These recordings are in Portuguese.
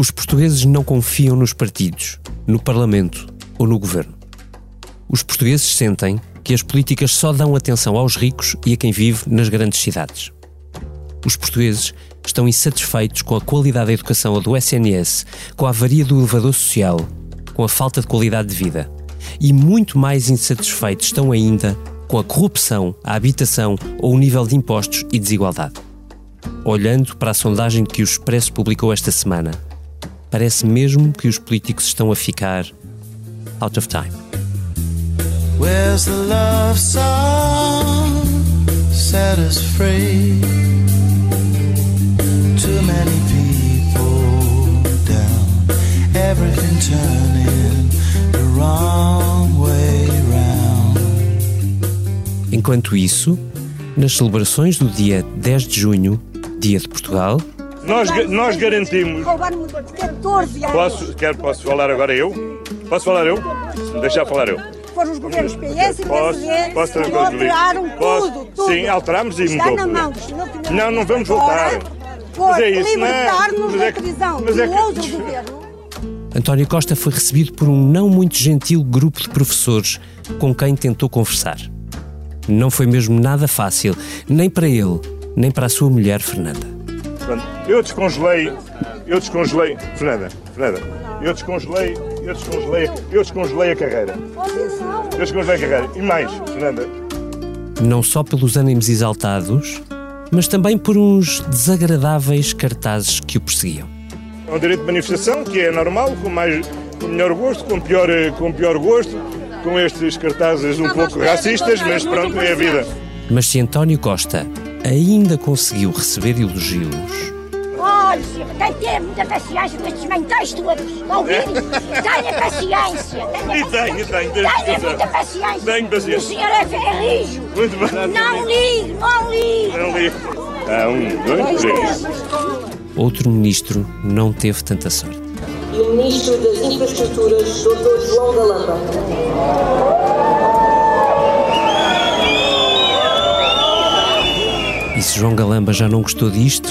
Os portugueses não confiam nos partidos, no Parlamento ou no governo. Os portugueses sentem que as políticas só dão atenção aos ricos e a quem vive nas grandes cidades. Os portugueses estão insatisfeitos com a qualidade da educação do SNS, com a avaria do elevador social, com a falta de qualidade de vida. E muito mais insatisfeitos estão ainda com a corrupção, a habitação ou o nível de impostos e desigualdade. Olhando para a sondagem que o Expresso publicou esta semana, parece mesmo que os políticos estão a ficar out of time. Where's the love song set us free? Too many people down, everything turning the wrong way round. Enquanto isso, nas celebrações do dia 10 de junho, Dia de Portugal, nós, nós garantimos. Posso, quer, posso falar agora eu? Posso falar eu? Deixar falar eu. Foram os governos PS e PSD posso, posso que alteraram tudo, tudo. Sim, alteramos e mudou. Está na mão Não, não vamos voltar. Mas é isso, libertar-nos da prisão do é outro governo. António Costa foi recebido por um não muito gentil grupo de professores com quem tentou conversar. Não foi mesmo nada fácil, nem para ele, nem para a sua mulher, Fernanda. Eu descongelei, eu descongelei, Fernanda, Fernanda, eu descongelei, eu descongelei, eu descongelei a carreira. Eu descongelei a carreira. E mais, Fernanda. Não só pelos ânimos exaltados, mas também por uns desagradáveis cartazes que o perseguiam. É um direito de manifestação que é normal, com, mais, com melhor gosto, com pior, com pior gosto, com estes cartazes um pouco racistas, mas pronto, é a vida. Mas se António Costa ainda conseguiu receber elogios. Olha, tem que ter muita paciência com estes mentais todos. Ouvir? Tenha paciência. E tenho, tenho. Tenha muita paciência. Tenho paciência. O senhor é, é rijo. Muito bem. Não ligue, não ligue. Não ligue. Ah, um, dois, três. Outro ministro não teve tanta sorte. E o ministro das Infraestruturas, Dr. João Galamba. E se João Galamba já não gostou disto,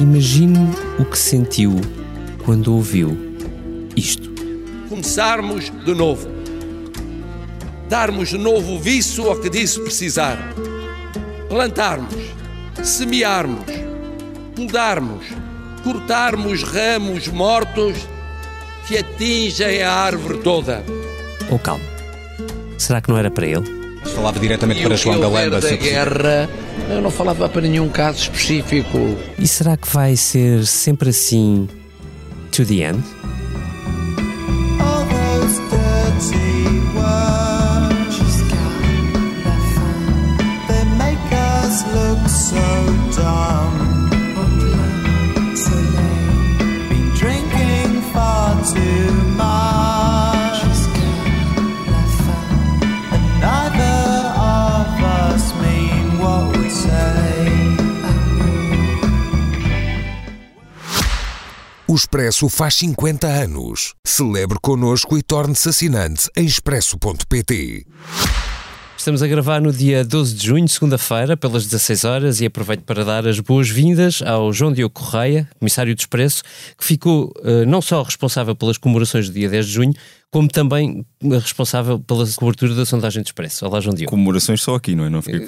imagine o que sentiu quando ouviu isto. Começarmos de novo. Darmos de novo viço ao que disse precisar. Plantarmos, semearmos, mudarmos, cortarmos ramos mortos que atingem a árvore toda. Ou oh, calma. Será que não era para ele? Falava diretamente para João Galamba. da guerra, eu não falava para nenhum caso específico. E será que vai ser sempre assim to the end? O Expresso faz 50 anos. Celebre connosco e torne-se assinante em expresso.pt. Estamos a gravar no dia 12 de junho, segunda-feira, pelas 16 horas, e aproveito para dar as boas-vindas ao João Diogo Correia, comissário do Expresso, que ficou uh, não só responsável pelas comemorações do dia 10 de junho, como também responsável pela cobertura da sondagem do Expresso. Olá, João Diogo. Comemorações só aqui, não é? Não fiquei...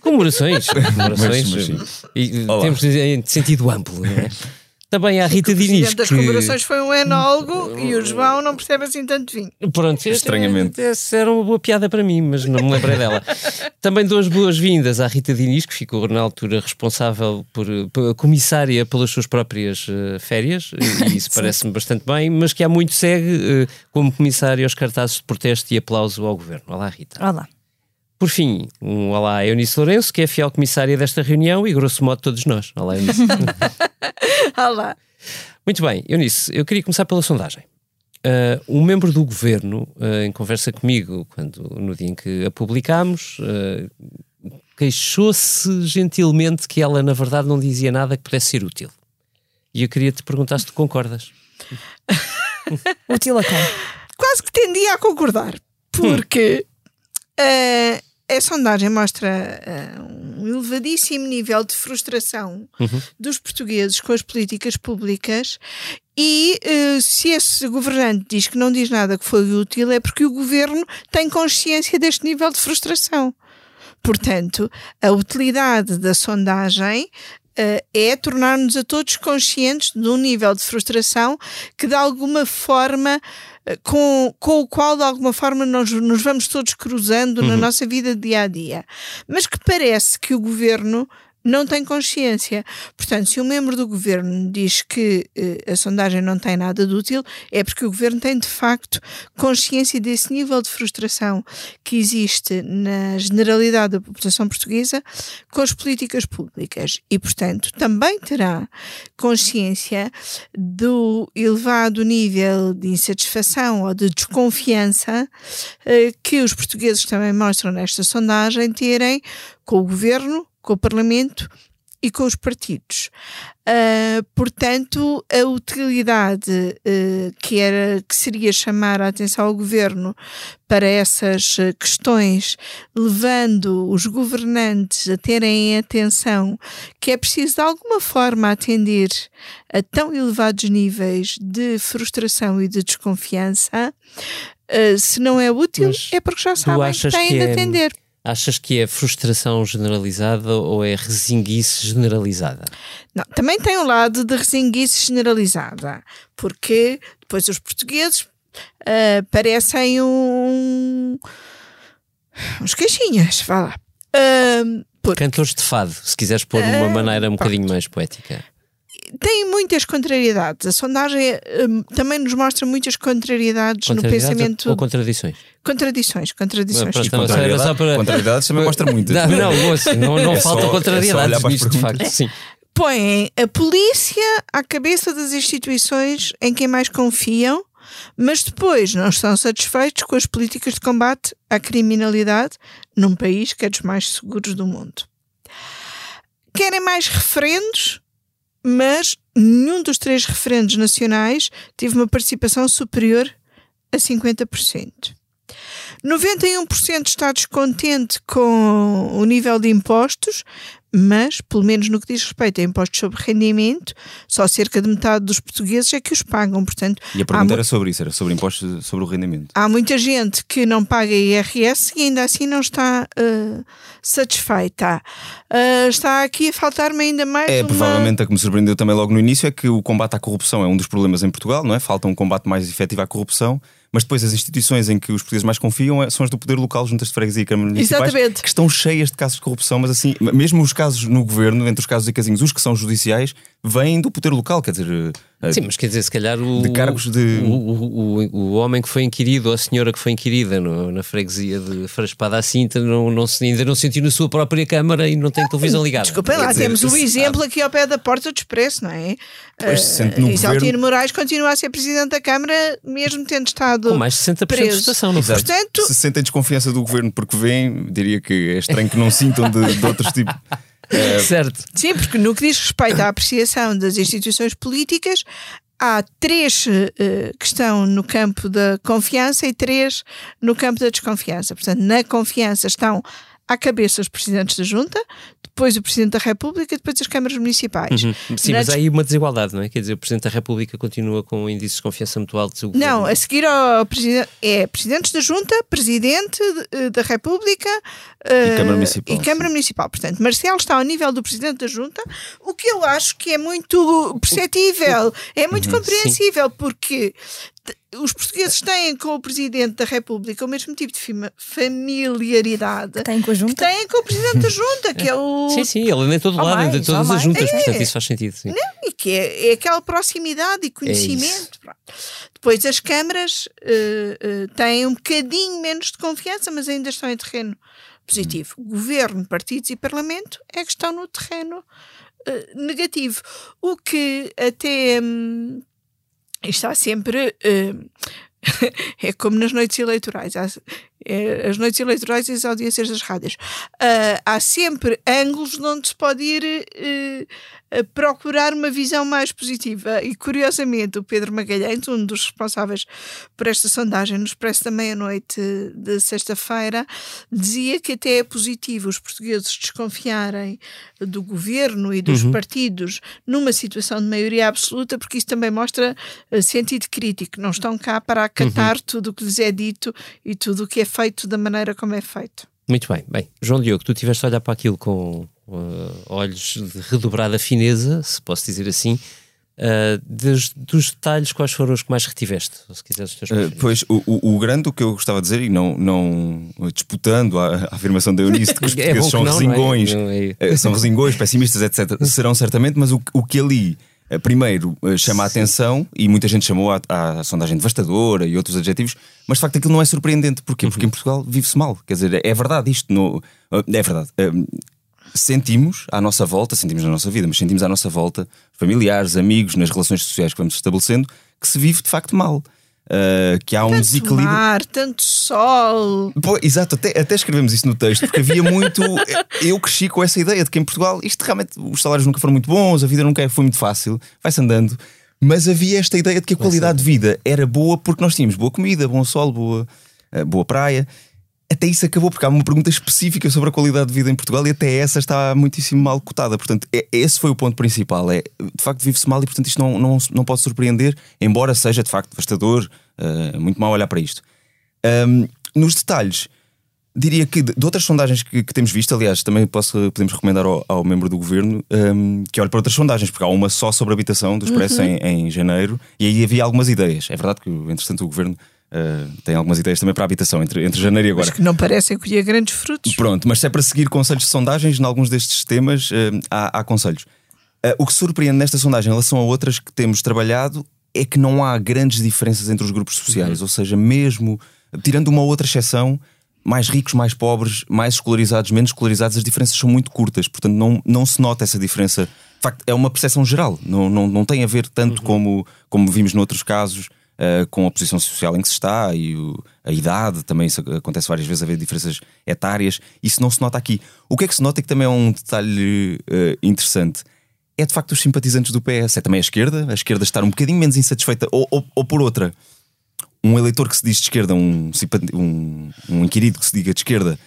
Comemorações. comemorações. mas, mas, e, temos em sentido amplo, não é? Também a Rita Diniz. O das que... comemorações foi um enólogo e o João não percebe assim tanto vinho. Pronto, estranhamente. Essa era uma boa piada para mim, mas não me lembrei dela. Também dou as boas-vindas à Rita Diniz, que ficou na altura responsável por, por comissária pelas suas próprias uh, férias, e isso parece-me bastante bem, mas que há muito segue uh, como comissária aos cartazes de protesto e aplauso ao governo. Olá, Rita. Olá. Por fim, um olá a Eunice Lourenço, que é a fiel comissária desta reunião e, grosso modo, todos nós. Olá, Eunice. olá. Muito bem, Eunice, eu queria começar pela sondagem. Uh, um membro do governo, uh, em conversa comigo, quando, no dia em que a publicámos, uh, queixou-se gentilmente que ela, na verdade, não dizia nada que pudesse ser útil. E eu queria te perguntar se tu concordas. útil a quem? Quase que tendia a concordar, porque. Hum a sondagem mostra uh, um elevadíssimo nível de frustração Uhum. dos portugueses com as políticas públicas e eh, se esse governante diz que não diz nada que foi útil é porque o governo tem consciência deste nível de frustração. Portanto, a utilidade da sondagem eh, é tornar-nos a todos conscientes de um nível de frustração que de alguma forma eh, com, com o qual de alguma forma nós nos vamos todos cruzando na nossa vida de dia a dia, mas que parece que o governo não tem consciência. Portanto, se um membro do governo diz que eh, a sondagem não tem nada de útil, é porque o governo tem de facto consciência desse nível de frustração que existe na generalidade da população portuguesa com as políticas públicas e, portanto, também terá consciência do elevado nível de insatisfação ou de desconfiança eh, que os portugueses também mostram nesta sondagem terem com o governo, com o Parlamento e com os partidos. Uh, portanto, a utilidade uh, que, era, que seria chamar a atenção ao governo para essas uh, questões, levando os governantes a terem atenção que é preciso de alguma forma atender a tão elevados níveis de frustração e de desconfiança, se não é útil, Mas é porque já sabem que têm que de é- atender. Achas que é frustração generalizada ou é resinguice generalizada? Não, também tem um lado de resinguice generalizada, porque depois os portugueses ah, parecem um, uns caixinhas, vá lá. Ah, porque Cantores de fado, se quiseres pôr de uma Ah, maneira um bocadinho mais poética. Tem muitas contrariedades. A sondagem ah, também nos mostra muitas contrariedades, no Contrariedades pensamento. ou contradições? Contradições, contradições. Pronto, contrariedade- para- contrariedades também mostra muitas. Não, não, não, não É faltam é só contrariedades as nisto, de facto. Sim. põem a polícia à cabeça das instituições em quem mais confiam, mas depois não estão satisfeitos com as políticas de combate à criminalidade num país que é dos mais seguros do mundo. Querem mais referendos, mas nenhum dos três referendos nacionais teve uma participação superior a 50%. 91% está descontente com o nível de impostos, mas, pelo menos no que diz respeito a impostos sobre rendimento, só cerca de metade dos portugueses é que os pagam. Portanto, E a pergunta era sobre isso, era sobre impostos sobre o rendimento. há muita gente que não paga IRS e ainda assim não está eh, satisfeita. Ah, está aqui a faltar-me ainda mais É, uma... provavelmente a que me surpreendeu também logo no início é que o combate à corrupção é um dos problemas em Portugal, não é? Falta um combate mais efetivo à corrupção, mas depois as instituições em que os portugueses mais confiam é- são as do poder local, juntas de freguesia e câmaras municipais, Exatamente. que estão cheias de casos de corrupção, mas assim, mesmo os casos no governo, entre os casos e casinhos, os que são judiciais, vêm do poder local, quer dizer, Sim, mas quer dizer, se calhar o, De cargos de- o, o, o, o homem que foi inquirido ou a senhora que foi inquirida no- na freguesia de Fraspada à Cinta não, não se, ainda não sentiu na sua própria câmara e não tem televisão ligada. Desculpem lá, dizer, temos o se exemplo aqui ao pé da porta do Expresso, não é? Pois, se sente no Isaltino governo- Moraes continua a ser Presidente da Câmara, mesmo tendo estado Com mais de 60% de preso. votação, não? Exato. Portanto- se sentem desconfiança do governo porque vêm, diria que é estranho que não sintam de, de outros tipos. Certo. Sim, porque no que diz respeito à apreciação das instituições políticas, há três eh, que estão no campo da confiança e três no campo da desconfiança. Portanto, na confiança estão à cabeça os presidentes da Junta, depois o Presidente da República e depois as câmaras municipais. Sim, Na mas há aí uma desigualdade, não é? Quer dizer, o Presidente da República continua com índices de confiança muito altos. o Não, governo- a seguir ao presidente é presidentes da Junta, presidente eh, da República eh, Câmara Municipal, e Câmara Municipal. Portanto, Marcelo está ao nível do presidente da Junta, o que eu acho que é muito perceptível, é muito compreensível, porque t- os portugueses têm com o presidente da República o mesmo tipo de familiaridade Tem com a que junta? têm com o presidente da Junta, que é o Sim, sim, ele anda em todo Ou lado, mais, em todas ou as juntas, É. portanto isso faz sentido. Sim. e que é, é aquela proximidade e conhecimento. Pronto. Depois as câmaras eh, eh, têm um bocadinho menos de confiança, mas ainda estão em terreno positivo. Governo, partidos e parlamento é que estão no terreno eh, negativo. O que até hum, está sempre. eh, é como nas noites eleitorais. Há- as noites eleitorais e as audiências das rádios. Uh, há sempre ângulos onde se pode ir uh, procurar uma visão mais positiva. E curiosamente, o Pedro Magalhães, um dos responsáveis por esta sondagem no Expresso da Meia-Noite de sexta-feira, dizia que até é positivo os portugueses desconfiarem do governo e dos uhum. partidos numa situação de maioria absoluta, porque isso também mostra uh, sentido crítico. Não estão cá para acatar uhum. tudo o que lhes é dito e tudo o que é feito da maneira como é feito. Muito bem. Bem, João Diogo, tu tiveste a olhar para aquilo com uh, olhos de redobrada fineza, se posso dizer assim. Uh, dos, dos, detalhes, quais foram os que mais retiveste? Se quiseres, os teus uh, pois, o, o, o, grande, o que eu gostava de dizer, e não, não disputando a, a afirmação da Eunice, de que os é portugueses é são não, resingões, não é? Não é. são resingões, pessimistas, etc., serão certamente, mas o, o que ali primeiro eh, chama a atenção e muita gente chamou a, a, sondagem devastadora e outros adjetivos, mas de facto aquilo não é surpreendente. Porquê? Uhum. Porque em Portugal vive-se mal. Quer dizer, é verdade isto. No, eh, é verdade. Sentimos à nossa volta, sentimos na nossa vida, mas sentimos à nossa volta, familiares, amigos, nas relações sociais que vamos estabelecendo, que se vive de facto mal. Uh, que há um tanto desequilíbrio. Mar, tanto sol. Pô, exato, até, até escrevemos isso no texto, porque havia muito. eu cresci com essa ideia de que em Portugal isto realmente os salários nunca foram muito bons, a vida nunca foi muito fácil, vai-se andando. Mas havia esta ideia de que a qualidade de vida era boa porque nós tínhamos boa comida, bom sol, boa, uh, boa praia até isso acabou, porque há uma pergunta específica sobre a qualidade de vida em Portugal e até essa está muitíssimo mal cotada. Portanto, é, esse foi o ponto principal. É, de facto, vive-se mal e, portanto, isto não, não, não pode surpreender, embora seja de facto devastador, uh, muito mal olhar para isto. Um, nos detalhes, diria que de, de outras sondagens que, que, temos visto, aliás, também posso, podemos recomendar ao, ao membro do governo um, que olhe para outras sondagens, porque há uma só sobre habitação do Expresso uhum. em, em janeiro e aí havia algumas ideias. É verdade que, entretanto, o governo Uh, tem algumas ideias também para a habitação entre, entre janeiro e agora. Mas que não parecem colher grandes frutos. Pronto, mas se é para seguir conselhos de sondagens, em alguns destes temas uh, há, há, conselhos. Uh, o que surpreende nesta sondagem em relação a outras que temos trabalhado é que não há grandes diferenças entre os grupos sociais, uhum. ou seja, mesmo tirando uma outra exceção, mais ricos, mais pobres, mais escolarizados, menos escolarizados, as diferenças são muito curtas, portanto não, não se nota essa diferença. De facto, é uma percepção geral, não, não, não tem a ver tanto uhum. como, como vimos noutros casos uh, com a posição social em que se está e o, a idade, também isso acontece várias vezes, haver diferenças etárias, isso não se nota aqui. O que é que se nota e que também é um detalhe uh, interessante é de facto os simpatizantes do PS, é também a esquerda, a esquerda estar um bocadinho menos insatisfeita, ou, ou, ou por outra, um eleitor que se diz de esquerda, um, um, um inquirido que se diga de esquerda,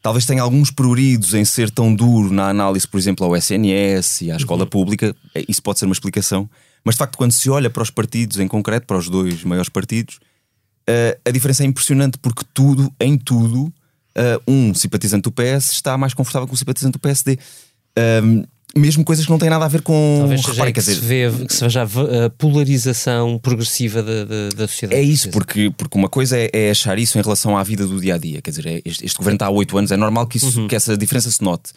talvez tenha alguns pruridos em ser tão duro na análise, por exemplo, ao SNS e à escola uhum. pública, é, isso pode ser uma explicação. Mas de facto, quando se olha para os partidos em concreto, para os dois maiores partidos, uh, a diferença é impressionante porque tudo, em tudo, uh, um simpatizante do PS está mais confortável com o simpatizante do PSD. Um, mesmo coisas que não têm nada a ver com. Talvez seja que, dizer, se vê, que se veja a polarização progressiva da, da, da sociedade. É isso, porque, porque uma coisa é, é, achar isso em relação à vida do dia a dia. Quer dizer, é, este, este governo está há oito anos, é normal que, isso, uhum. que essa diferença se note.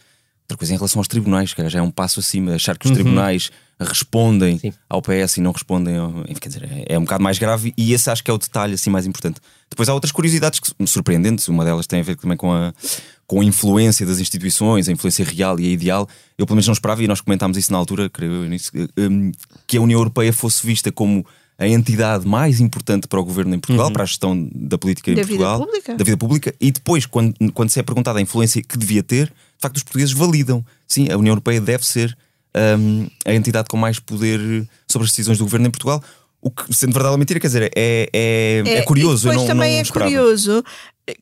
Outra coisa em relação aos tribunais, que já é um passo acima, achar que os uhum. tribunais respondem Sim. ao PS e não respondem. Ao... Quer dizer, é, é um bocado mais grave e esse acho que é o detalhe assim mais importante. Depois há outras curiosidades que, surpreendentes, uma delas tem a ver também com a, com a influência das instituições, a influência real e a ideal. Eu pelo menos não esperava, e nós comentámos isso na altura, creio nisso, hum, que a União Europeia fosse vista como a entidade mais importante para o governo em Portugal, uhum. para a gestão da política em da Portugal, vida da vida pública, e depois, quando, quando se é perguntada a influência que devia ter, de facto os portugueses validam. Sim, a União Europeia deve ser um, a entidade com mais poder sobre as decisões do governo em Portugal. O que, sendo verdade ou mentira, quer dizer, é, é, é, é curioso. Não, também não é esperava. curioso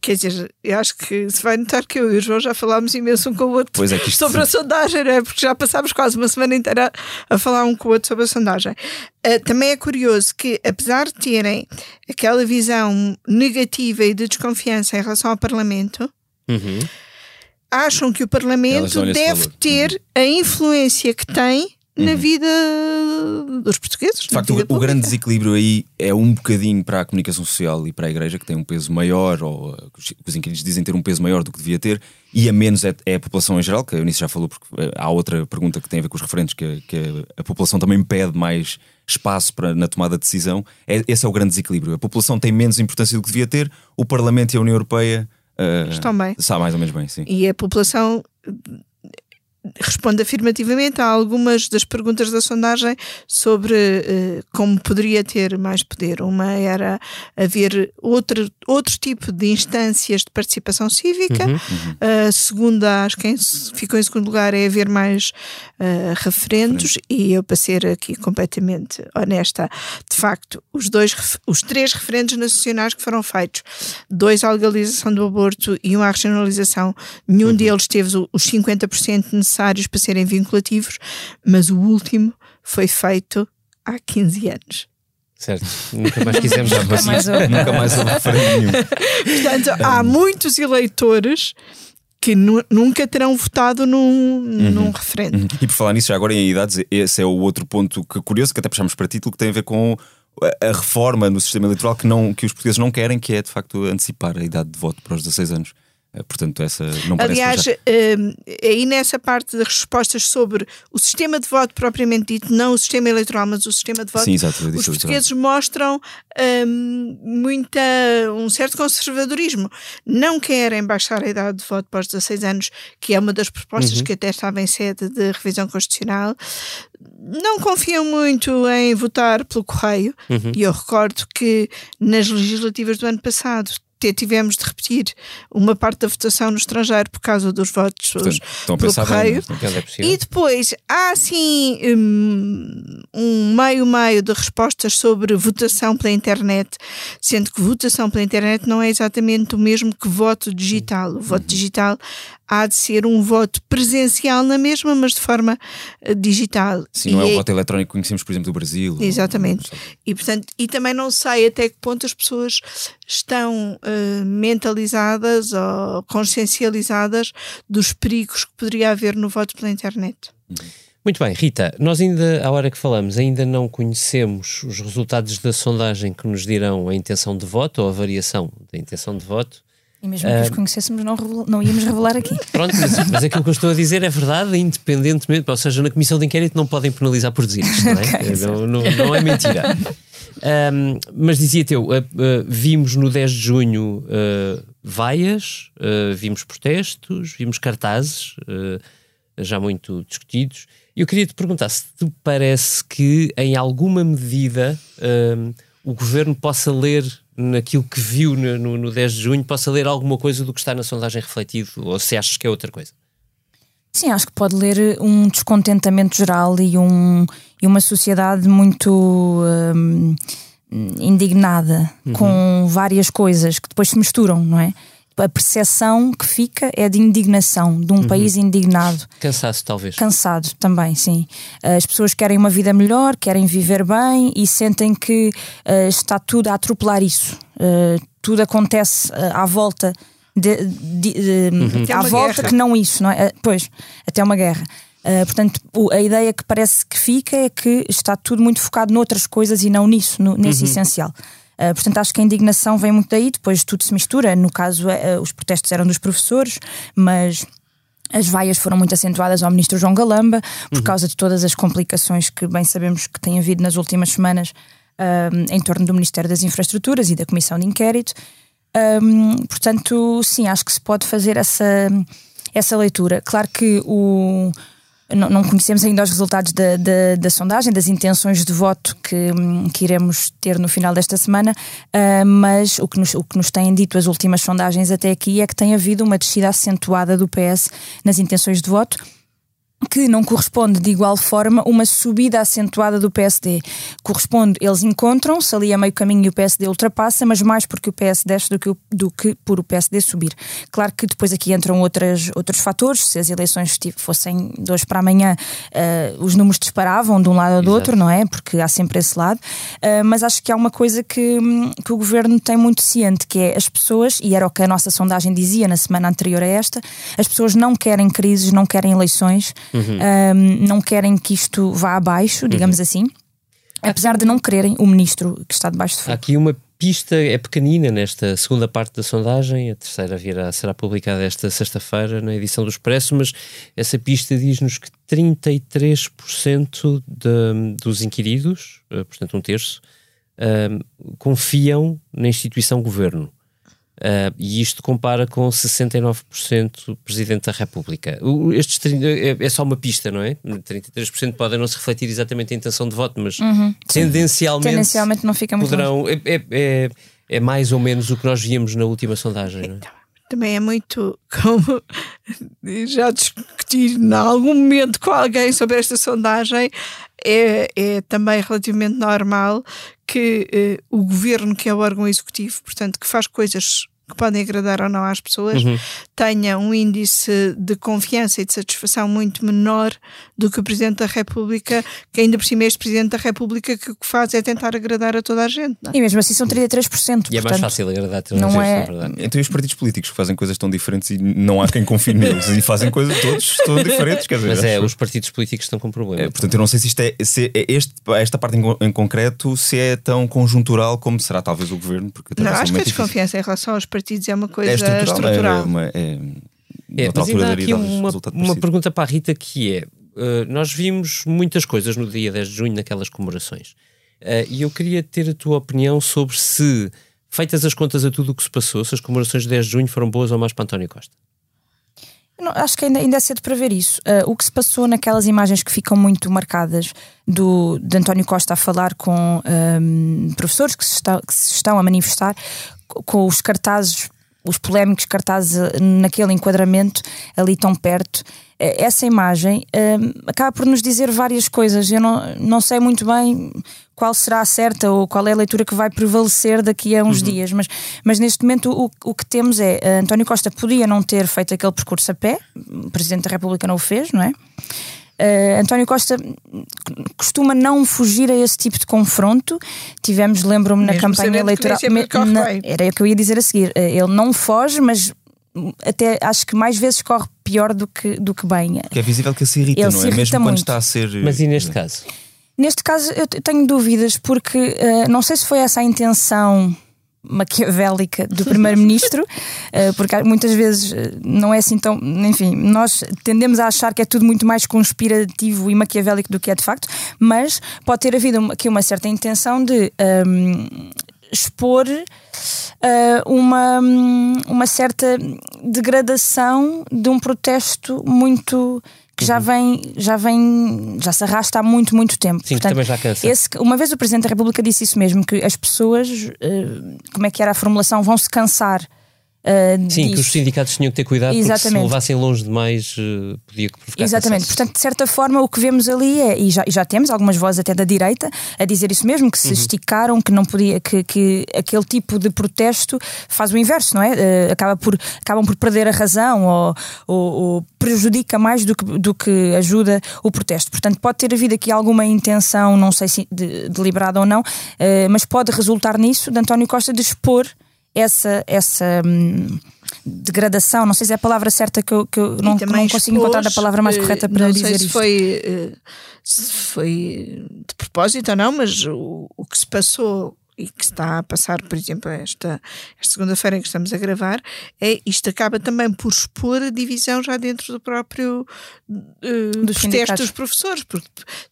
Quer dizer, eu acho que se vai notar que eu e o João já falámos imenso um com o outro é sobre a sondagem, é? porque já passámos quase uma semana inteira a falar um com o outro sobre a sondagem. Uh, também é curioso que, apesar de terem aquela visão negativa e de desconfiança em relação ao Parlamento, uhum acham que o Parlamento deve ter a influência que tem na uhum. vida dos portugueses. De facto, o, o, grande desequilíbrio aí é um bocadinho para a comunicação social e para a Igreja, que tem um peso maior, ou os inquiritos dizem ter um peso maior do que devia ter, e a menos é, é a população em geral, que a Eunice já falou, porque eh, há outra pergunta que tem a ver com os referentes, que, que a, a população também pede mais espaço para, na tomada de decisão. É, esse é o grande desequilíbrio. A população tem menos importância do que devia ter, o Parlamento e a União Europeia Uh, Estão bem. Está mais ou menos bem, sim. E a população responde afirmativamente a algumas das perguntas da sondagem sobre uh, como poderia ter mais poder. Uma era haver outro, outro tipo de instâncias de participação cívica. Uhum, uhum. A segunda, acho que em, ficou em segundo lugar, é haver mais uh, referendos. E eu, para ser aqui completamente honesta, de facto, os, dois, os três referendos nacionais que foram feitos, dois à legalização do aborto e um à regionalização, nenhum uhum. deles teve os 50% necessários necessários para serem vinculativos, mas o último foi feito há 15 anos. Certo, nunca mais quisemos dar vacina. nunca mais houve referendo nenhum. Portanto, há muitos eleitores que nunca terão votado num, uhum. num referendo. Uhum. E por falar nisso, já agora em idades, esse é o outro ponto que curioso, que até puxamos para título, que tem a ver com a reforma no sistema eleitoral que, não, que os portugueses não querem, que é de facto antecipar a idade de voto para os 16 anos. Eh, portanto, essa não Aliás, já... Ehm, aí nessa parte das respostas sobre o sistema de voto propriamente dito, não o sistema eleitoral, mas o sistema de voto, Sim, exato, os portugueses mostram um, muita, um certo conservadorismo. Não querem baixar a idade de voto para os 16 anos, que é uma das propostas uhum. que até estava em sede de revisão constitucional. Não confiam muito em votar pelo correio, uhum. e eu recordo que nas legislativas do ano passado tivemos de repetir uma parte da votação no estrangeiro por causa dos votos Portanto, pelo correio. Bem, é? e depois há assim hum, um meio-meio de respostas sobre votação pela internet, sendo que votação pela internet não é exatamente o mesmo que voto digital. O voto uhum. digital há de ser um voto presencial na mesma, mas de forma uh, digital. Sim, não é o voto eletrónico que conhecemos, por exemplo, do Brasil. Exatamente. Ou... E, portanto, e também não sei até que ponto as pessoas estão uh, mentalizadas ou consciencializadas dos perigos que poderia haver no voto pela internet. Muito bem, Rita, nós ainda, à hora que falamos, ainda não conhecemos os resultados da sondagem que nos dirão a intenção de voto ou a variação da intenção de voto. E mesmo que os ah, conhecêssemos, não, não íamos revelar aqui. Pronto, mas, mas aquilo que eu estou a dizer é verdade, independentemente, ou seja, na comissão de inquérito não podem penalizar por dizer isto, não é? okay, não, não, não, é mentira. Um, mas dizia teu, uh, uh, vimos no 10 de junho uh, vaias, vimos protestos, vimos cartazes, já muito discutidos. Eu queria te perguntar se te parece que, em alguma medida, o governo possa ler naquilo que viu no, no, no 10 de junho, possa ler alguma coisa do que está na sondagem refletido, ou se achas que é outra coisa? Sim, acho que pode ler um descontentamento geral e, um, e uma sociedade muito um, indignada uhum. com várias coisas que depois se misturam, não é? a percepção que fica é de indignação, de um uhum. país indignado. Cansaço, talvez. Cansado também, sim. As pessoas querem uma vida melhor, querem viver bem e sentem que uh, está tudo a atropelar isso. Uh, tudo acontece uh, à volta. De, de, de, uhum. À volta guerra. que não isso, não é? pois, até uma guerra. Uh, portanto, a ideia que parece que fica é que está tudo muito focado noutras coisas e não nisso, no, nesse uhum. essencial. Uh, portanto, acho que a indignação vem muito daí, depois tudo se mistura. No caso, uh, os protestos eram dos professores, mas as vaias foram muito acentuadas ao ministro João Galamba, por uhum. causa de todas as complicações que bem sabemos que tem havido nas últimas semanas uh, em torno do Ministério das Infraestruturas e da Comissão de Inquérito. Um, portanto, sim, acho que se pode fazer essa, essa leitura. Claro que o não, não, conhecemos ainda os resultados da, da, da, sondagem, das intenções de voto que, que iremos ter no final desta semana, uh, mas o que, nos, o que nos têm dito as últimas sondagens até aqui é que tem havido uma descida acentuada do PS nas intenções de voto que não corresponde de igual forma uma subida acentuada do PSD. Corresponde, eles encontram-se ali a meio caminho e o PSD ultrapassa, mas mais porque o PS desce do que, do que por o PSD subir. Claro que depois aqui entram outras, outros fatores, se as eleições fossem de hoje para amanhã, uh, os números disparavam de um lado ou do Exato. outro, não é? Porque há sempre esse lado. Uh, mas acho que há uma coisa que, que o governo tem muito ciente, que é as pessoas, e era o que a nossa sondagem dizia na semana anterior a esta, as pessoas não querem crises, não querem eleições uhum. um, não querem que isto vá abaixo, digamos uhum. assim, apesar de não quererem o ministro que está debaixo de fogo. Há aqui uma pista, é pequenina nesta segunda parte da sondagem, a terceira virá, será publicada esta sexta-feira na edição do Expresso, mas essa pista diz-nos que 33% de, dos inquiridos, eh, portanto um terço, um, confiam na instituição governo. Uh, e isto compara com 69% Presidente da República. O, estes 30, é, é, só uma pista, não é? 33% podem não se refletir exatamente a intenção de voto, mas Uhum. tendencialmente, Tendencialmente não fica muito poderão. É, é, é, é mais ou menos o que nós víamos na última sondagem, não é? Também é muito como já discutir em algum momento com alguém sobre esta sondagem. É, é também relativamente normal que eh, o governo, que é o órgão executivo, portanto, que faz coisas que podem agradar ou não às pessoas, Uhum. tenha um índice de confiança e de satisfação muito menor do que o Presidente da República, que ainda por cima é este Presidente da República que o que faz é tentar agradar a toda a gente. não é? E mesmo assim são 33%. E é mais portanto, fácil agradar a toda a não gente, é- na verdade. Então e os partidos políticos que fazem coisas tão diferentes e não há quem confie neles e fazem coisas todos tão diferentes, quer dizer, Mas é, acho- os partidos políticos estão com problema. É, portanto, eu não sei se isto é, se é este, esta parte em, em concreto se é tão conjuntural como será talvez o governo, porque Não, acho que a desconfiança em relação aos partidos é uma coisa é estrutural. estrutural. É, uma, é, É, mas ainda há aqui uma, uma pergunta para a Rita que é: uh, nós vimos muitas coisas no dia 10 de junho naquelas comemorações Uh, e eu queria ter a tua opinião sobre se, feitas as contas a tudo o que se passou, se as comemorações de 10 de junho foram boas ou más para António Costa. Não- acho que ainda, ainda é cedo para ver isso. Ah, o que se passou naquelas imagens que ficam muito marcadas do, de António Costa a falar com ahm, professores que se, está- que se estão a manifestar, com os cartazes, os polémicos cartazes ah, naquele enquadramento ali tão perto. Eh, Essa imagem ahm, acaba por nos dizer várias coisas. Eu não, não sei muito bem qual será a certa ou qual é a leitura que vai prevalecer daqui a uns dias, mas, mas neste momento o, o que temos é eh, António Costa podia não ter feito aquele percurso a pé, o Presidente da República não o fez, não é? Eh, António Costa costuma não fugir a esse tipo de confronto. Tivemos, lembro-me, na campanha sabendo que nem eleitoral. na- bem. era o que eu ia dizer a seguir. Eh, Ele não foge, mas até acho que mais vezes corre pior do que, do que bem. Que é visível que ele se irrita, Ele não se é? irrita Mesmo quando muito. está a ser. Mas e neste caso? Neste caso, eu te- tenho dúvidas, porque eh, não sei se foi essa a intenção maquiavélica do primeiro-ministro, eh, porque muitas vezes eh, não é assim tão. Enfim, nós tendemos a achar que é tudo muito mais conspirativo e maquiavélico do que é de facto, mas pode ter havido aqui uma certa intenção de. ehm, expor eh, uma, uma certa degradação de um protesto muito que já vem, já vem, já se arrasta há muito, muito tempo. Sim, que também já cansa. esse- uma vez o Presidente da República disse isso mesmo, que as pessoas, eh, como é que era a formulação, vão se cansar eh, Sim, que os sindicatos tinham que ter cuidado porque se Exatamente. levassem longe demais uh, podia provocar Exatamente, portanto, de certa forma, o que vemos ali é, e já, e já temos algumas vozes até da direita a dizer isso mesmo, que se Uhum. esticaram, que não podia, que, que aquele tipo de protesto faz o inverso, não é? Eh, acaba por, acabam por perder a razão ou, ou- ou prejudica mais do que, do que ajuda o protesto. Portanto, pode ter havido aqui alguma intenção, não sei se de- deliberada ou não, eh, mas pode resultar nisso de António Costa de expor essa. essa hum, degradação, não sei se é a palavra certa que eu, que eu não, não consigo encontrar a palavra mais correta para não dizer sei se isto. foi, eh, se foi de propósito ou não, mas o, o que se passou e que está a passar, por exemplo, esta, esta segunda-feira em que estamos a gravar, é isto acaba também por expor a divisão já dentro do próprio eh, Dos protesto dos professores, porque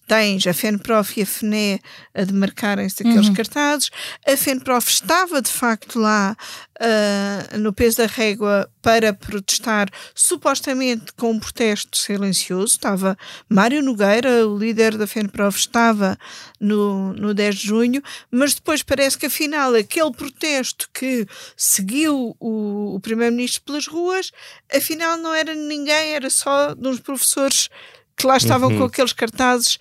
tens a FENPROF e a FNE a demarcarem-se daqueles Uhum. cartazes, a FENPROF estava de facto lá ah, no peso da régua para protestar, supostamente com um protesto silencioso. Estava Mário Nogueira, o líder da FENPROF, estava no, no 10 de junho, mas depois parece que afinal aquele protesto que seguiu o, o Primeiro-Ministro pelas ruas, afinal não era ninguém, era só de uns professores que lá estavam Uhum. com aqueles cartazes.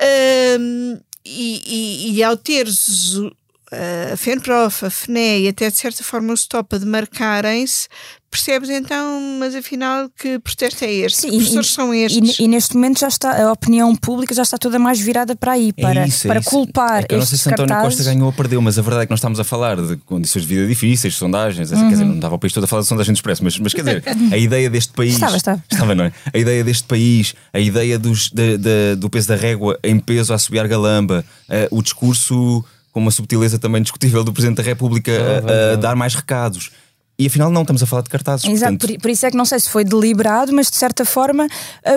Ahm, e, e, e ao teres a FENPROF, a FNE e até de certa forma o STOP a demarcarem-se, percebes então, mas afinal que protesto é este? Sim, que professores são e, estes? e neste momento já está, a opinião pública já está toda mais virada para aí, para, é isso, é para isso. culpar É que eu não sei se António cartazes. Costa ganhou ou perdeu, mas a verdade é que nós estamos a falar de condições de vida difíceis, sondagens, essa- Uhum. quer dizer, não dava o país todo a falar de sondagem do expresso, mas, mas quer dizer, a ideia deste país. Estava, estava. não é? A ideia deste país, a ideia dos, da- da- do peso da régua em peso a assobiar galamba, eh, o discurso com uma subtileza também discutível do Presidente da República a- a, dar mais recados. E afinal, não, estamos a falar de cartazes. Exato, portanto, por, por isso é que não sei se foi deliberado, mas de certa forma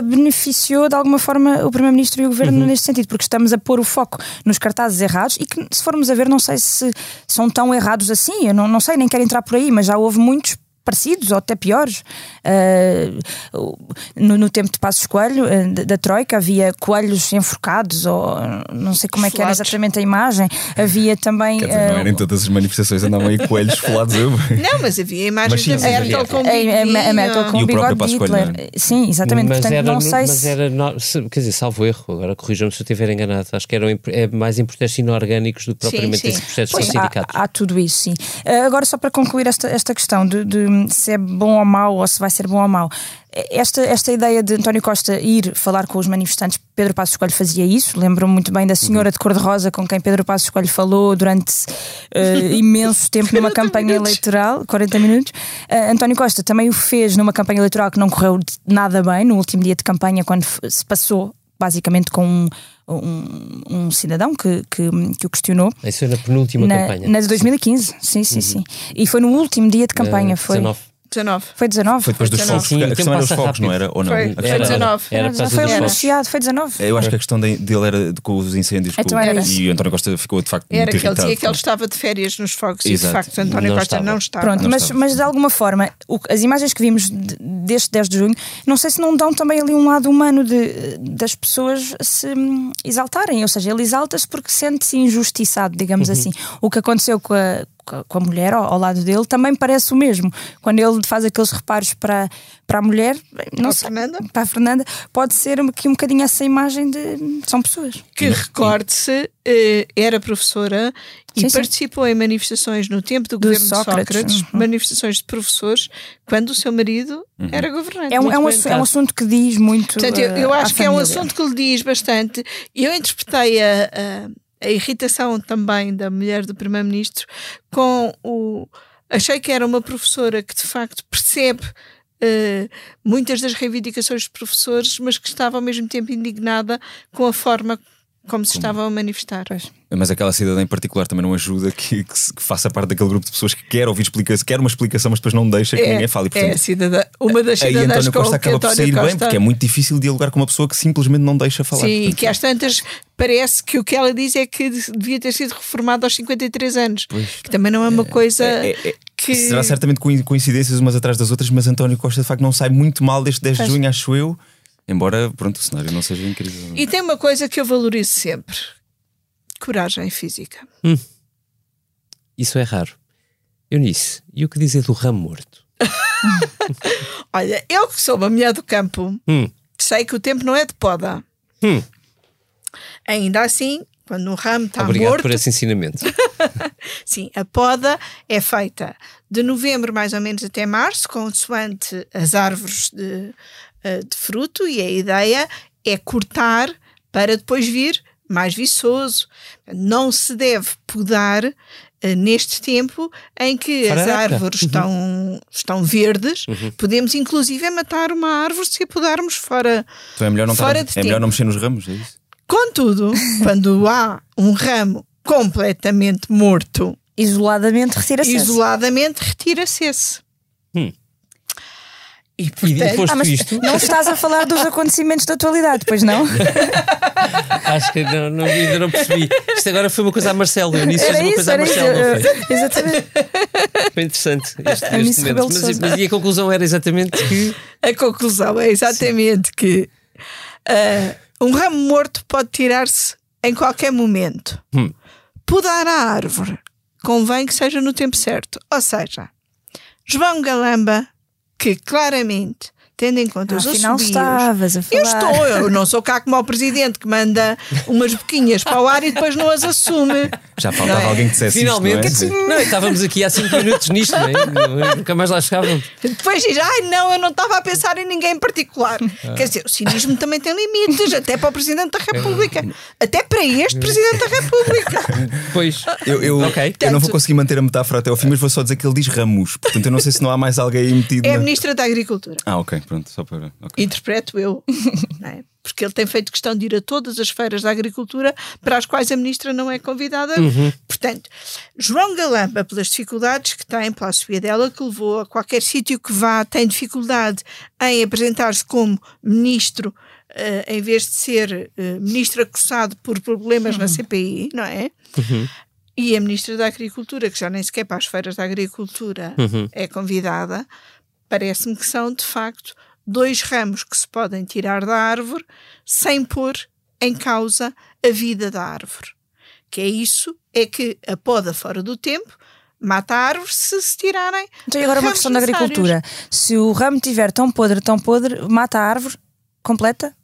beneficiou de alguma forma o Primeiro-Ministro e o Governo Uhum. neste sentido, porque estamos a pôr o foco nos cartazes errados e que, se formos a ver, não sei se são tão errados assim, eu não, não sei, nem quero entrar por aí, mas já houve muitos parecidos ou até piores. Eh, no, no tempo de Passos Coelho, eh, da, da Troika, havia coelhos enforcados, ou não sei como é que era exatamente a imagem. Havia também. quer dizer, não eh, era em todas as manifestações andavam aí coelhos folados. Eu. Não, mas havia imagens Mas sim, da sim, Merkel havia. com a, a, Merkel com E o bigode de Coelho, Hitler. não Sim, exatamente. mas Portanto, era, não sei mas se. era quer dizer, salvo erro, agora corrijam-me se eu estiver enganado. Acho que eram é mais em protestos inorgânicos do que propriamente sim. esses processos Pois, há, sindicatos. há tudo isso, sim. Uh, agora, só para concluir esta, esta questão de, de se é bom ou mau ou se vai ser bom ou mau, esta, esta ideia de António Costa ir falar com os manifestantes, Pedro Passos Coelho fazia isso. Lembro-me muito bem da senhora de cor-de-rosa com quem Pedro Passos Coelho falou durante uh, imenso tempo numa campanha eleitoral 40 minutos. Uh, António Costa também o fez numa campanha eleitoral que não correu nada bem, no último dia de campanha, quando se passou basicamente com um, um, um cidadão que, que, que o questionou. Isso foi na penúltima Na, campanha. na de 2015, sim, sim, sim. E foi no último dia de campanha. Eh, foi, 19. 19. foi 19. Foi depois dos 19. fogos. Sim, a questão era os fogos, não rápido. era? Ou não? Foi. Era, Era, 19. era por causa foi anunciado, foi 19. Eu acho que a questão de- dele era de- com os incêndios Então com- era e o António Costa ficou de facto Era muito que ele dizia irritado. que ele estava de férias nos fogos e de Exato. facto António Não Costa estava. não estava. Pronto, Não mas, estava. mas de alguma forma, o- as imagens que vimos de- deste 10 de junho, não sei se não dão também ali um lado humano de, das pessoas se hum, exaltarem. Ou seja, ele exalta-se porque sente-se injustiçado, digamos Uhum. assim. O que aconteceu com a, com a- mulher ao, ao lado dele também parece o mesmo. Quando ele faz aqueles reparos para, para a mulher, não Para a sei, Fernanda? para a Fernanda, pode ser aqui um bocadinho essa imagem de são pessoas. que recorde-se, eh, era professora e Sim, sim. participou em manifestações no tempo do, Do governo Sócrates, de Sócrates, uhum. manifestações de professores, quando o seu marido era governante. É um, é, um é um assunto que diz muito. Portanto, eu, eh, eu à acho que é um família. assunto que lhe diz bastante. Eu interpretei a, a, a irritação também da mulher do Primeiro-Ministro com o. Achei que era uma professora que de facto percebe eh, muitas das reivindicações dos professores, mas que estava ao mesmo tempo indignada com a forma como se estavam a manifestar. Mas aquela cidadã em particular também não ajuda que, que se- que faça parte daquele grupo de pessoas que quer ouvir explicação, quer uma explicação, mas depois não deixa que ninguém fale. E, é portanto, cidadã, uma das aí cidadãs António com Costa que acaba por António sair bem, Costa- porque é muito difícil dialogar com uma pessoa que simplesmente não deixa falar. Sim, e Portanto, que às tantas parece que o que ela diz é que devia ter sido reformado aos 53 anos. Que também não é uma coisa é- é- que. Será certamente coi- coincidências umas atrás das outras, mas António Costa de facto não sai muito mal deste 10 de junho, acho eu. Embora, pronto, o cenário não seja incrível. E tem uma coisa que eu valorizo sempre: coragem física. Isso é raro. Eunice, e o que dizer do ramo morto? Olha, eu que sou uma mulher do campo, Hum. sei que o tempo não é de poda. Hum. Ainda assim, quando um ramo está Obrigado morto, por esse ensinamento. Sim, a poda é feita de novembro mais ou menos até março, consoante as árvores de, eh, de fruto, e a ideia é cortar para depois vir mais viçoso. Não se deve podar eh, neste tempo em que as árvores estão, estão verdes. Podemos inclusive matar uma árvore se a podarmos fora. Então é melhor não, Fora estar, de é melhor tempo. não mexer nos ramos, é isso? Contudo, quando há um ramo completamente morto, Isoladamente retira-se. esse. isoladamente retira-se. Hum. E portanto, e foste Ah, isto? não estás a falar dos acontecimentos da atualidade, pois não? Acho que não, não- ainda não percebi. Isto agora foi uma coisa a Marcelo. Eunice fez Era uma isso, coisa a era isso. Marcelo, não foi? eu- Exatamente. Foi interessante este, este momento. Mas, mas e a conclusão era exatamente que. a conclusão é exatamente que ah, um ramo morto pode tirar-se em qualquer momento. Hum. Podar a árvore convém que seja no tempo certo. Ou seja, João Galamba, que claramente, tendo em conta os Afinal assobios, estavas a falar. Eu estou, eu não sou cá como o presidente que manda umas boquinhas para o ar e depois não as assume. Já faltava Não é? alguém que dissesse Finalmente. isto, não é? Não, estávamos aqui há 5 minutos nisto, não é? Nunca mais lá chegávamos. Depois diz, ai não, eu não estava a pensar em ninguém em particular. Ah. Quer dizer, o cinismo também tem limites, até para o Presidente da República. Até para este Presidente da República. Pois. Eu, eu, Ok. eu não vou conseguir manter a metáfora até ao fim, mas vou só dizer que ele diz ramos. Portanto, eu não sei se não há mais alguém aí metido. É a na- Ministra da Agricultura. Ah, ok, pronto, só para. ok. Interpreto eu. não é? porque ele tem feito questão de ir a todas as feiras da agricultura para as quais a ministra não é convidada. Portanto, João Galamba, pelas dificuldades que tem, pela subida dela, que levou a qualquer sítio que vá, tem dificuldade em apresentar-se como ministro. eh, em vez de ser eh, ministro acusado por problemas na CPI, não é? E a Ministra da Agricultura, que já nem sequer para as feiras da agricultura é convidada, parece-me que são, de facto, dois ramos que se podem tirar da árvore sem pôr em causa a vida da árvore. Que é isso, é que a poda fora do tempo mata a árvore se se tirarem. Então, e agora uma ramos questão da agricultura. Se o ramo estiver tão podre, tão podre, mata a árvore completa?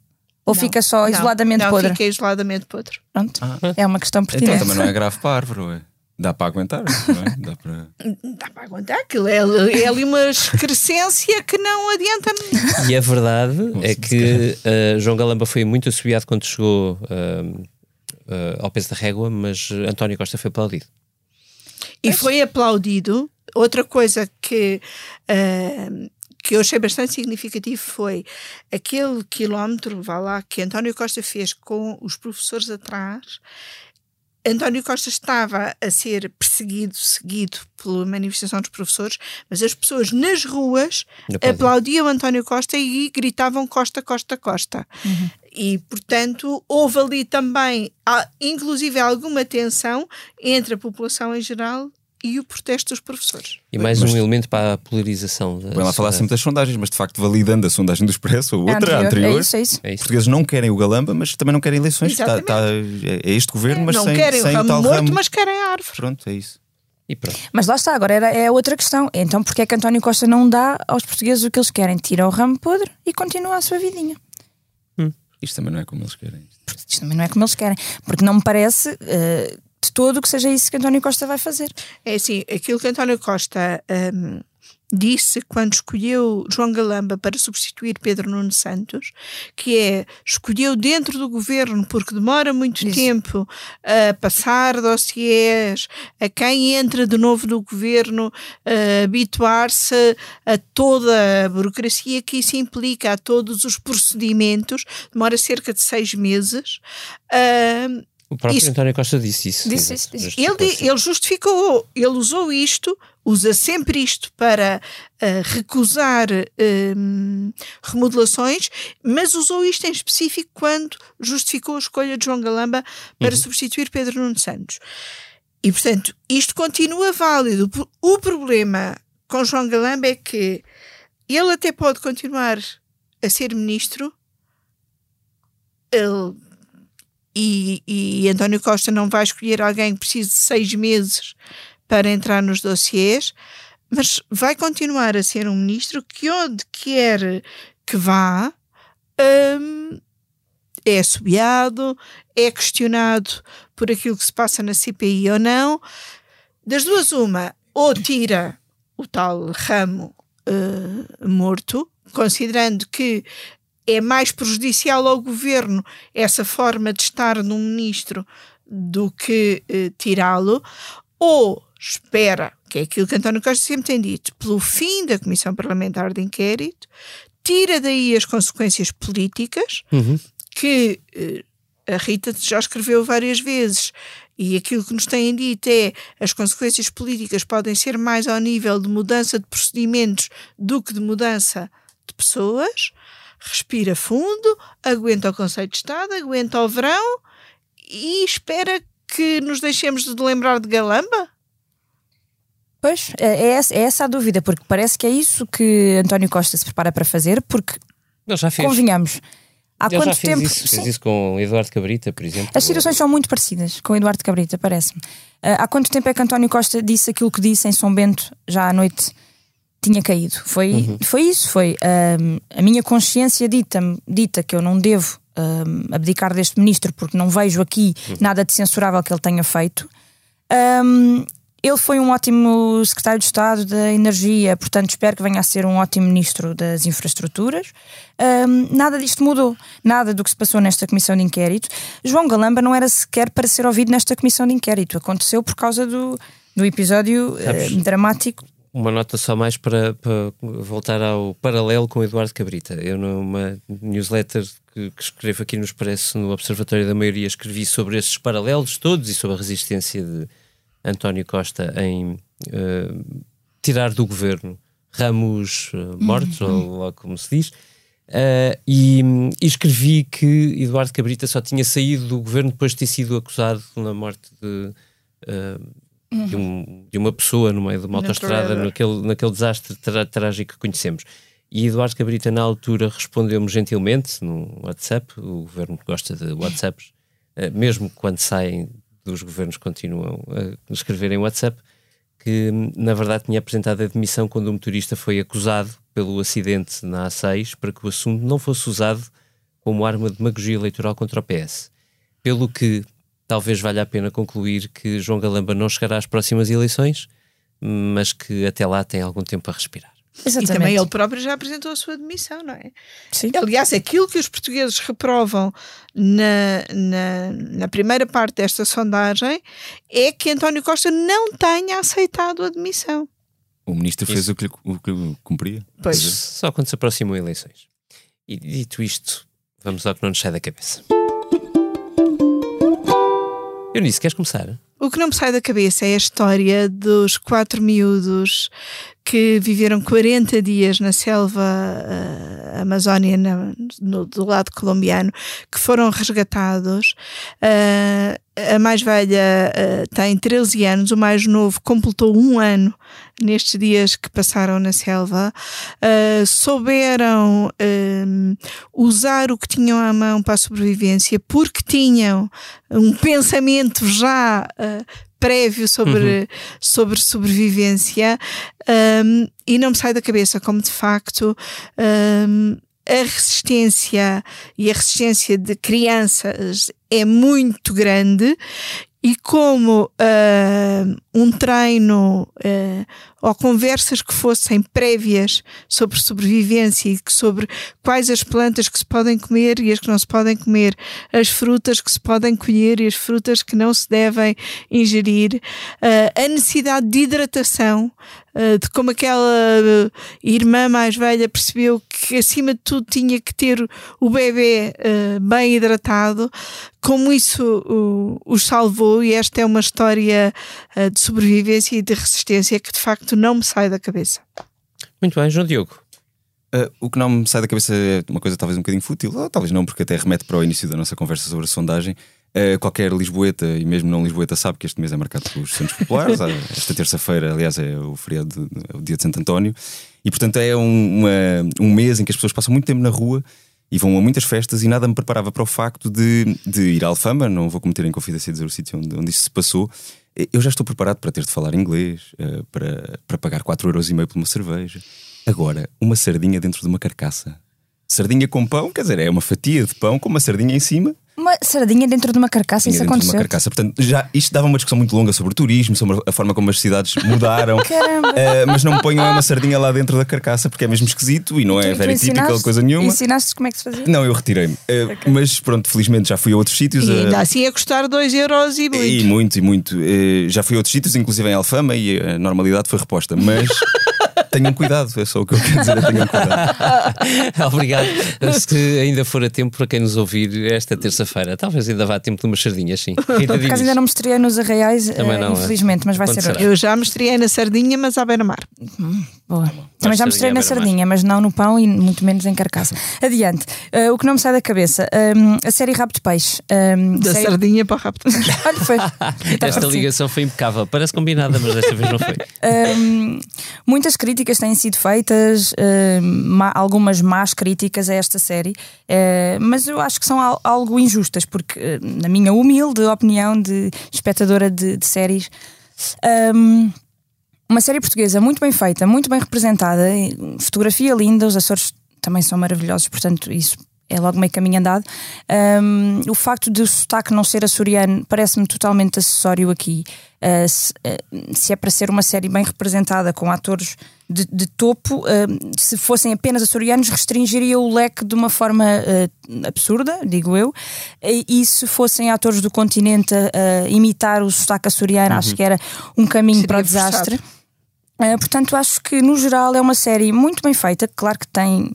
Ou Não, fica só não, isoladamente não, podre? fica isoladamente podre. Pronto. É uma questão Então pertinente. também não é grave para a árvore, ué. Dá para aguentar, não é? Dá para. Dá para aguentar aquilo. É, é ali uma excrescência que não adianta. E a verdade é que uh, João Galamba foi muito assobiado quando chegou uh, uh, ao peso da régua, mas António Costa foi aplaudido. E foi aplaudido. Outra coisa que, que eu achei bastante significativo foi aquele quilómetro, vá lá, que António Costa fez com os professores atrás. António Costa estava a ser perseguido, seguido pela manifestação dos professores, mas as pessoas nas ruas Aplaudiam. António Costa e gritavam Costa, Costa, Costa. E, portanto, houve ali também, inclusive, alguma tensão entre a população em geral e o protesto dos professores. E mais Mas- um elemento para a polarização. Da Vem lá falar sempre das sondagens, mas de facto, validando a sondagem do Expresso, a É outra, a anterior. É isso, é isso. É Os portugueses não querem o Galamba, mas também não querem eleições. Tá- Exatamente. tá- é este governo, mas não sem, querem sem o ramo tal morto, ramo. mas querem a árvore. Pronto, é isso. E pronto. Mas lá está, agora era, é outra questão. Então, porque é que António Costa não dá aos portugueses o que eles querem? Tira o ramo podre e continua a sua vidinha. Isto também não é como eles querem. Porque isto também não é como eles querem. Porque não me parece eh, de todo que seja isso que António Costa vai fazer. É assim, aquilo que António Costa hum, disse quando escolheu João Galamba para substituir Pedro Nuno Santos, que é escolheu dentro do governo porque demora muito Isso. tempo a passar dossiês, a quem entra de novo no governo a habituar-se a toda a burocracia que isso implica, a todos os procedimentos, demora cerca de seis meses. Hum, O próprio Isso- António Costa disse isso. Disse isso, disse. ele, ele justificou, ele usou isto, usa sempre isto para ah, recusar hum, remodelações, mas usou isto em específico quando justificou a escolha de João Galamba para substituir Pedro Nuno Santos. E, portanto, isto continua válido. O problema com João Galamba é que ele até pode continuar a ser ministro, ele e, e António Costa não vai escolher alguém que precise de seis meses para entrar nos dossiês, mas vai continuar a ser um ministro que onde quer que vá hum, é assobiado, é questionado por aquilo que se passa na CPI ou não. Das duas, uma, ou tira o tal ramo eh, morto, considerando que é mais prejudicial ao governo essa forma de estar num ministro do que eh, tirá-lo, ou espera, que é aquilo que António Costa sempre tem dito, pelo fim da Comissão Parlamentar de Inquérito, tira daí as consequências políticas que eh, a Rita já escreveu várias vezes. E aquilo que nos têm dito é as consequências políticas podem ser mais ao nível de mudança de procedimentos do que de mudança de pessoas. Respira fundo, aguenta o Conselho de Estado, aguenta o verão e espera que nos deixemos de lembrar de Galamba? Pois, é, é essa, é essa a dúvida, porque parece que é isso que António Costa se prepara para fazer, porque, Ele já fez. convenhamos, há Ele quanto fez tempo. isso. Sim. Fez isso com Eduardo Cabrita, por exemplo. As situações são muito parecidas com o Eduardo Cabrita, parece-me. Ah, há quanto tempo é que António Costa disse aquilo que disse em São Bento, já à noite tinha caído? Foi, Uhum. foi isso, foi ahm, a minha consciência dita, dita que eu não devo ahm, abdicar deste ministro porque não vejo aqui Uhum. nada de censurável que ele tenha feito. Ahm, ele foi um ótimo secretário de Estado da Energia, portanto espero que venha a ser um ótimo ministro das Infraestruturas. Ahm, nada disto mudou, nada do que se passou nesta comissão de inquérito. João Galamba não era sequer para ser ouvido nesta comissão de inquérito, aconteceu por causa do, do episódio eh, dramático. Uma nota só mais para, para voltar ao paralelo com Eduardo Cabrita. Eu, numa newsletter que, que escrevo aqui no Expresso, no Observatório da Maioria, escrevi sobre esses paralelos todos e sobre a resistência de António Costa em uh, tirar do governo ramos uh, mortos, uhum. ou lá como se diz, uh, e, e, escrevi que Eduardo Cabrita só tinha saído do governo depois de ter sido acusado na morte de. De, um, de, uma pessoa no meio de uma autoestrada, naquele, naquele desastre trágico que conhecemos. E Eduardo Cabrita, na altura, respondeu-me gentilmente no WhatsApp. O governo gosta de WhatsApps, mesmo quando saem dos governos, continuam a escrever em WhatsApp que na verdade tinha apresentado a demissão quando o motorista foi acusado pelo acidente na A6 para que o assunto não fosse usado como arma de demagogia eleitoral contra o PS. Pelo que talvez valha a pena concluir que João Galamba não chegará às próximas eleições, mas que até lá tem algum tempo a respirar. Exatamente. E também ele próprio já apresentou a sua demissão, não é? Sim. Aliás, aquilo que os portugueses reprovam na, na, na, primeira parte desta sondagem é que António Costa não tenha aceitado a demissão. O ministro fez o que, o que cumpria. Pois. Só quando se aproximam eleições. E dito isto, vamos ao que não nos sai da cabeça. Eunice, queres começar? O que não me sai da cabeça é a história dos quatro miúdos que viveram 40 dias na selva uh, amazónia, na, no, do lado colombiano, que foram resgatados. Uh, a mais velha uh, tem 13 anos, o mais novo completou um ano nestes dias que passaram na selva. Uh, souberam uh, usar o que tinham à mão para a sobrevivência porque tinham um pensamento já prévio sobre, uhum. sobre sobrevivência um, e não me sai da cabeça como de facto um, a resistência e a resistência de crianças é muito grande e como uh, um treino uh, ou conversas que fossem prévias sobre sobrevivência e sobre quais as plantas que se podem comer e as que não se podem comer, as frutas que se podem colher e as frutas que não se devem ingerir, uh, a necessidade de hidratação, de como aquela irmã mais velha percebeu que acima de tudo tinha que ter o bebê bem hidratado, como isso os salvou e esta é uma história de sobrevivência e de resistência que de facto não me sai da cabeça. Muito bem, João Diogo. Uh, o que não me sai da cabeça é uma coisa talvez um bocadinho fútil, ou talvez não, porque até remete para o início da nossa conversa sobre a sondagem. Uh, qualquer Lisboeta e mesmo não Lisboeta sabe que este mês é marcado pelos centros populares. Esta terça-feira, aliás, é o feriado, é o dia de Santo António, e portanto é um, uma, um mês em que as pessoas passam muito tempo na rua e vão a muitas festas e nada me preparava para o facto de, de ir à Alfama, não vou cometer em confidência dizer o sítio onde, onde isso se passou, eu já estou preparado para ter de falar inglês, uh, para, para pagar 4,5€ por uma cerveja. Agora, uma sardinha dentro de uma carcaça. Sardinha com pão, quer dizer, é uma fatia de pão com uma sardinha em cima uma sardinha dentro de uma carcaça, isso aconteceu. De uma carcaça. Portanto, já, isto dava uma discussão muito longa sobre o turismo, sobre a forma como as cidades mudaram. Caramba. Uh, mas não me ponham uma sardinha lá dentro da carcaça porque é mesmo esquisito e não é very típico coisa nenhuma. Ensinaste como é que se fazia? Não, eu retirei-me. Uh, okay. Mas pronto, felizmente já fui a outros sítios. E ainda uh, assim a custar 2 euros e muito. E muito, e muito. já fui a outros sítios, inclusive em Alfama, e a normalidade foi reposta. Mas. tenham cuidado, é só o que eu quero dizer, tenham cuidado. Obrigado. Se ainda for a tempo para quem nos ouvir esta terça-feira, talvez ainda vá a tempo de umas sardinhas, sim. Por acaso ainda não me estreiei nos arraiais, Também não, é? infelizmente, mas vai Quando ser hoje. Eu já me estreiei na sardinha, mas à beira-mar. Hum, boa. Também já me estreiei na sardinha, mas não no pão e muito menos em carcaça. Adiante. Uh, o que não me sai da cabeça, um, a série Rabo de Peixe. Um, da série... sardinha para o Rabo de Peixe. Olha, foi. Esta ligação foi impecável. Parece combinada, mas desta vez não foi. Um, muitas críticas têm sido feitas, uh, algumas más críticas a esta série, uh, mas eu acho que são al algo injustas, porque, uh, na minha humilde opinião de espectadora de, de séries, um, uma série portuguesa muito bem feita, muito bem representada, fotografia linda, os Açores também são maravilhosos, portanto, isso é logo meio caminho andado. Um, o facto de o sotaque não ser açoriano parece-me totalmente acessório aqui. Uh, se, uh, se, é para ser uma série bem representada com atores de, de topo, uh, se fossem apenas açorianos, restringiria o leque de uma forma absurda, digo eu. E, se fossem atores do continente a imitar o sotaque açoriano, uhum. acho que era um caminho Seria para o desastre. Uh, portanto, acho que no geral é uma série muito bem feita. Claro que tem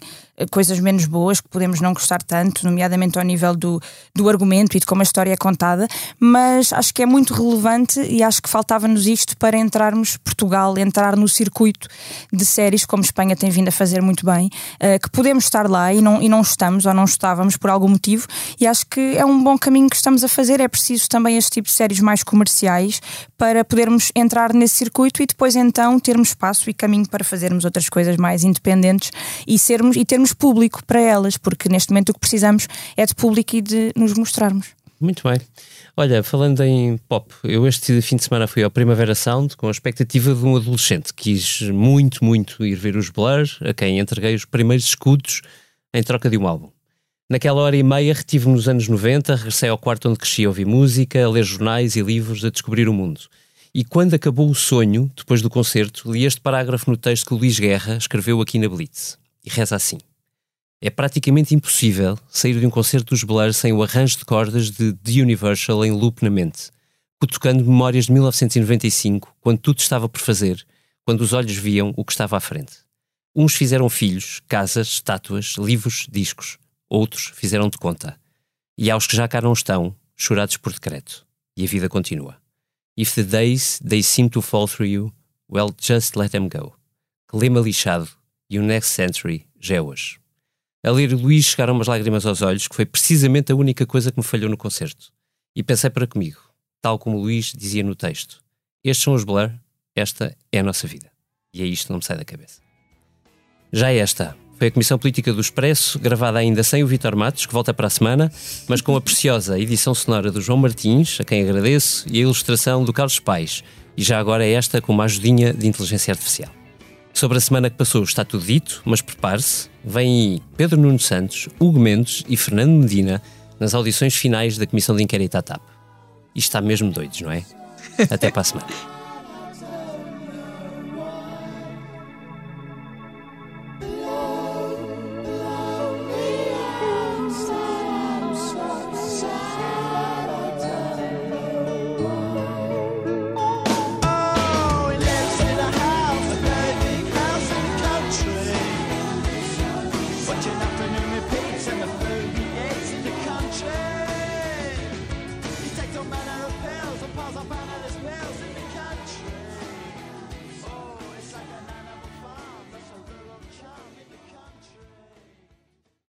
coisas menos boas que podemos não gostar tanto, nomeadamente ao nível do, do argumento e de como a história é contada, mas acho que é muito relevante e acho que faltava-nos isto para entrarmos, Portugal, entrar no circuito de séries, como Espanha tem vindo a fazer muito bem, uh, que podemos estar lá e não, e não estamos ou não estávamos por algum motivo, e acho que é um bom caminho que estamos a fazer. É preciso também este tipo de séries mais comerciais para podermos entrar nesse circuito e depois então termos espaço e caminho para fazermos outras coisas mais independentes e sermos e termos termos público para elas, porque neste momento o que precisamos é de público e de nos mostrarmos. Muito bem. Olha, falando em pop, eu este fim de semana fui ao Primavera Sound com a expectativa de um adolescente. Quis muito, muito ir ver os Blur, a quem entreguei os primeiros escudos em troca de um álbum. Naquela hora e meia retive nos anos 90, regressei ao quarto onde cresci a ouvir música, a ler jornais e livros, a descobrir o mundo. E quando acabou o sonho, depois do concerto, li este parágrafo no texto que o Luís Guerra escreveu aqui na Blitz. E reza assim. É praticamente impossível sair de um concerto dos Blur sem o arranjo de cordas de The Universal em loop na mente, cutucando memórias de 1995, quando tudo estava por fazer, quando os olhos viam o que estava à frente. Uns fizeram filhos, casas, estátuas, livros, discos. Outros fizeram de conta. E aos que já cá não estão, chorados por decreto. E a vida continua. If the days they seem to fall through you, well, just let them go. Clima lixado e o next century já é hoje. A ler Luís chegaram umas lágrimas aos olhos, que foi precisamente a única coisa que me falhou no concerto. E pensei para comigo, tal como Luís dizia no texto: Estes são os Blur, esta é a nossa vida. E é isto que não me sai da cabeça. Já esta foi a Comissão Política do Expresso, gravada ainda sem o Vitor Matos, que volta para a semana, mas com a preciosa edição sonora do João Martins, a quem agradeço, e a ilustração do Carlos Pais. E já agora é esta com uma ajudinha de inteligência artificial. Sobre a semana que passou está tudo dito, mas prepare-se, vem aí Pedro Nuno Santos, Hugo Mendes e Fernando Medina nas audições finais da Comissão de Inquérito à TAP. E está mesmo doidos, não é? Até para a semana.